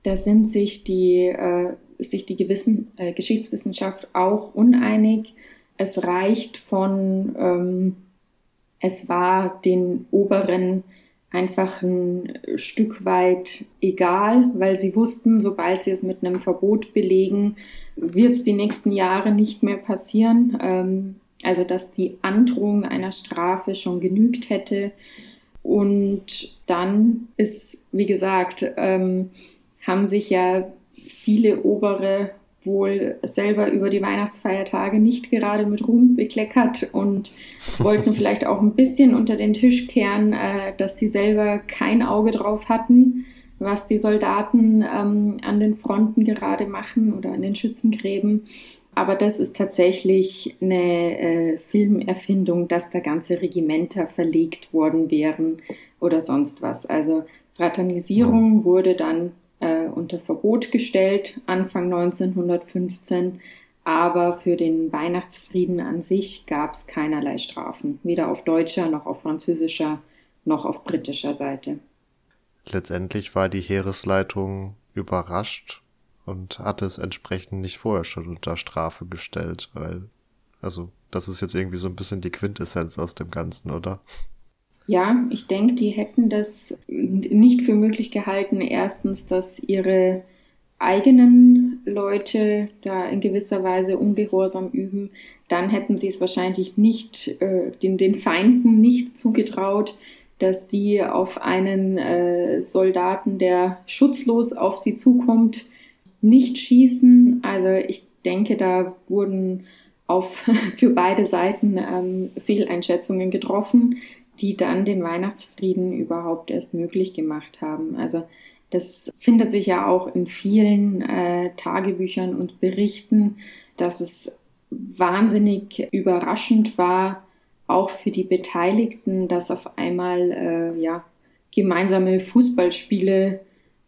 Da sind sich die, äh, sich die Gewissen, äh, Geschichtswissenschaft auch uneinig. Es reicht von, ähm, es war den Oberen einfach ein Stück weit egal, weil sie wussten, sobald sie es mit einem Verbot belegen, wird es die nächsten Jahre nicht mehr passieren. Ähm, also dass die Androhung einer Strafe schon genügt hätte. Und dann ist, wie gesagt, ähm, haben sich ja viele Obere wohl selber über die Weihnachtsfeiertage nicht gerade mit Ruhm bekleckert und wollten vielleicht auch ein bisschen unter den Tisch kehren, äh, dass sie selber kein Auge drauf hatten, was die Soldaten ähm, an den Fronten gerade machen oder an den Schützengräben aber das ist tatsächlich eine äh, Filmerfindung, dass da ganze Regimenter verlegt worden wären oder sonst was. Also Fraternisierung mhm. wurde dann äh, unter Verbot gestellt, Anfang 1915. Aber für den Weihnachtsfrieden an sich gab es keinerlei Strafen, weder auf deutscher noch auf französischer noch auf britischer Seite. Letztendlich war die Heeresleitung überrascht und hatte es entsprechend nicht vorher schon unter Strafe gestellt, weil, also, das ist jetzt irgendwie so ein bisschen die Quintessenz aus dem Ganzen, oder? Ja, ich denke, die hätten das nicht für möglich gehalten, erstens, dass ihre eigenen Leute da in gewisser Weise Ungehorsam üben, dann hätten sie es wahrscheinlich nicht, äh, den, den Feinden nicht zugetraut, dass die auf einen äh, Soldaten, der schutzlos auf sie zukommt, nicht schießen. Also ich denke, da wurden auf, für beide Seiten ähm, Fehleinschätzungen getroffen, die dann den Weihnachtsfrieden überhaupt erst möglich gemacht haben. Also das findet sich ja auch in vielen äh, Tagebüchern und Berichten, dass es wahnsinnig überraschend war, auch für die Beteiligten, dass auf einmal äh, ja, gemeinsame Fußballspiele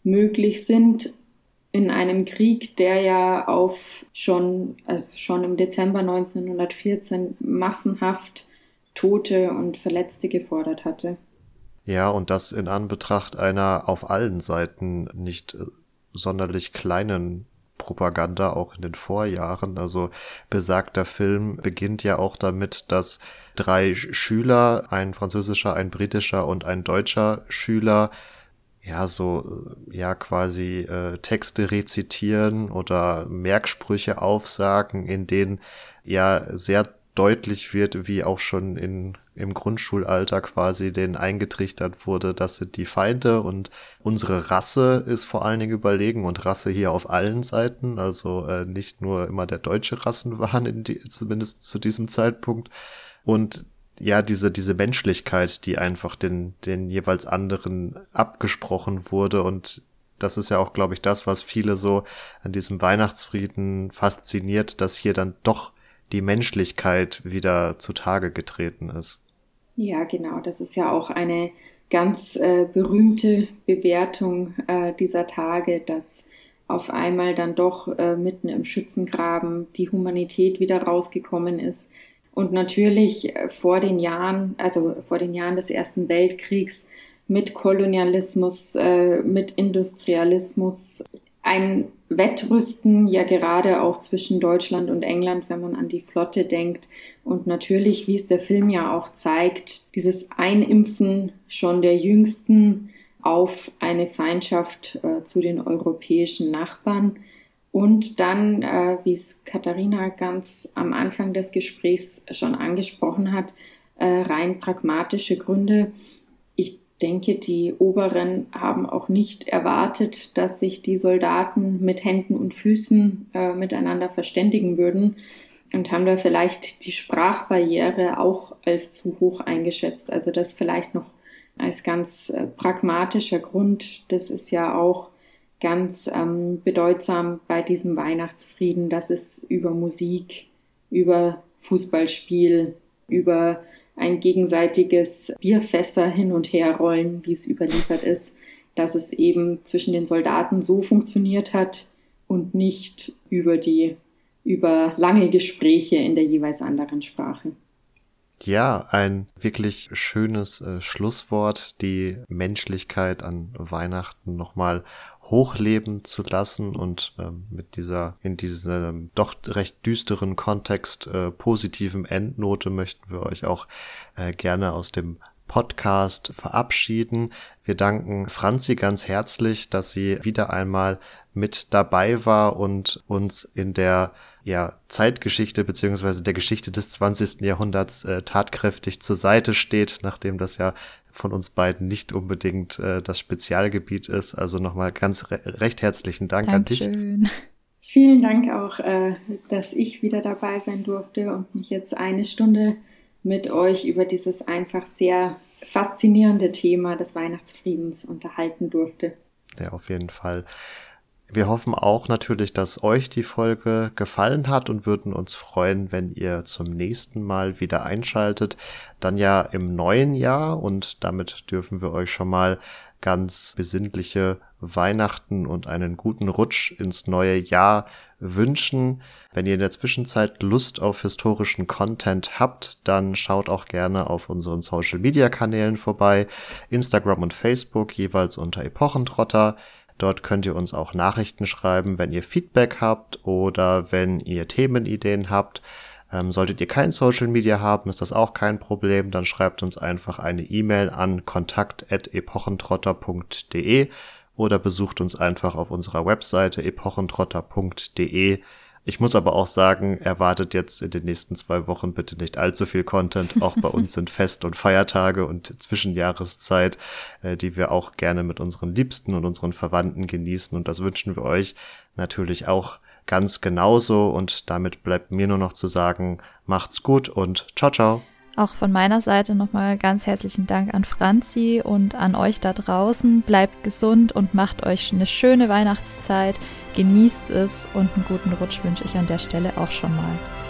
möglich sind in einem Krieg, der ja auf schon, also schon im Dezember 1914 massenhaft Tote und Verletzte gefordert hatte. Ja, und das in Anbetracht einer auf allen Seiten nicht äh, sonderlich kleinen Propaganda auch in den Vorjahren. Also besagter Film beginnt ja auch damit, dass drei Schüler, ein französischer, ein britischer und ein deutscher Schüler ja, so, ja, quasi äh, Texte rezitieren oder Merksprüche aufsagen, in denen ja sehr deutlich wird, wie auch schon in, im Grundschulalter quasi denen eingetrichtert wurde, das sind die Feinde und unsere Rasse ist vor allen Dingen überlegen und Rasse hier auf allen Seiten, also äh, nicht nur immer der deutsche Rassenwahn, in die, zumindest zu diesem Zeitpunkt. Und ja, diese, diese Menschlichkeit, die einfach den, den jeweils anderen abgesprochen wurde und das ist ja auch, glaube ich, das, was viele so an diesem Weihnachtsfrieden fasziniert, dass hier dann doch die Menschlichkeit wieder zutage getreten ist. Ja, genau. Das ist ja auch eine ganz äh, berühmte Bewertung äh, dieser Tage, dass auf einmal dann doch äh, mitten im Schützengraben die Humanität wieder rausgekommen ist. Und natürlich äh, vor den Jahren, also vor den Jahren des Ersten Weltkriegs mit Kolonialismus, äh, mit Industrialismus ein Wettrüsten ja gerade auch zwischen Deutschland und England, wenn man an die Flotte denkt. Und natürlich, wie es der Film ja auch zeigt, dieses Einimpfen schon der Jüngsten auf eine Feindschaft äh, zu den europäischen Nachbarn. Und dann, äh, wie es Katharina ganz am Anfang des Gesprächs schon angesprochen hat, äh, rein pragmatische Gründe denke, die Oberen haben auch nicht erwartet, dass sich die Soldaten mit Händen und Füßen äh, miteinander verständigen würden und haben da vielleicht die Sprachbarriere auch als zu hoch eingeschätzt. Also das vielleicht noch als ganz äh, pragmatischer Grund. Das ist ja auch ganz ähm, bedeutsam bei diesem Weihnachtsfrieden, dass es über Musik, über Fußballspiel, über ein gegenseitiges Bierfässer hin und her rollen, wie es überliefert ist, dass es eben zwischen den Soldaten so funktioniert hat und nicht über die über lange Gespräche in der jeweils anderen Sprache. Ja, ein wirklich schönes äh, Schlusswort, die Menschlichkeit an Weihnachten nochmal hochleben zu lassen und ähm, mit dieser, in diesem doch recht düsteren Kontext äh, positiven Endnote möchten wir euch auch äh, gerne aus dem Podcast verabschieden. Wir danken Franzi ganz herzlich, dass sie wieder einmal mit dabei war und uns in der ja, Zeitgeschichte beziehungsweise der Geschichte des 20. Jahrhunderts äh, tatkräftig zur Seite steht, nachdem das ja von uns beiden nicht unbedingt äh, das Spezialgebiet ist. Also nochmal ganz re recht herzlichen Dank Dankeschön. an dich. Vielen Dank auch, äh, dass ich wieder dabei sein durfte und mich jetzt eine Stunde mit euch über dieses einfach sehr faszinierende Thema des Weihnachtsfriedens unterhalten durfte. Ja, auf jeden Fall. Wir hoffen auch natürlich, dass euch die Folge gefallen hat und würden uns freuen, wenn ihr zum nächsten Mal wieder einschaltet. Dann ja im neuen Jahr und damit dürfen wir euch schon mal ganz besinnliche Weihnachten und einen guten Rutsch ins neue Jahr wünschen. Wenn ihr in der Zwischenzeit Lust auf historischen Content habt, dann schaut auch gerne auf unseren Social Media Kanälen vorbei. Instagram und Facebook jeweils unter Epochentrotter. Dort könnt ihr uns auch Nachrichten schreiben, wenn ihr Feedback habt oder wenn ihr Themenideen habt. Ähm, solltet ihr kein Social Media haben, ist das auch kein Problem. Dann schreibt uns einfach eine E-Mail an kontakt.epochentrotter.de oder besucht uns einfach auf unserer Webseite epochentrotter.de ich muss aber auch sagen, erwartet jetzt in den nächsten zwei Wochen bitte nicht allzu viel Content. Auch bei uns sind Fest- und Feiertage und Zwischenjahreszeit, äh, die wir auch gerne mit unseren Liebsten und unseren Verwandten genießen. Und das wünschen wir euch natürlich auch ganz genauso. Und damit bleibt mir nur noch zu sagen, macht's gut und ciao, ciao. Auch von meiner Seite nochmal ganz herzlichen Dank an Franzi und an euch da draußen. Bleibt gesund und macht euch eine schöne Weihnachtszeit. Genießt es und einen guten Rutsch wünsche ich an der Stelle auch schon mal.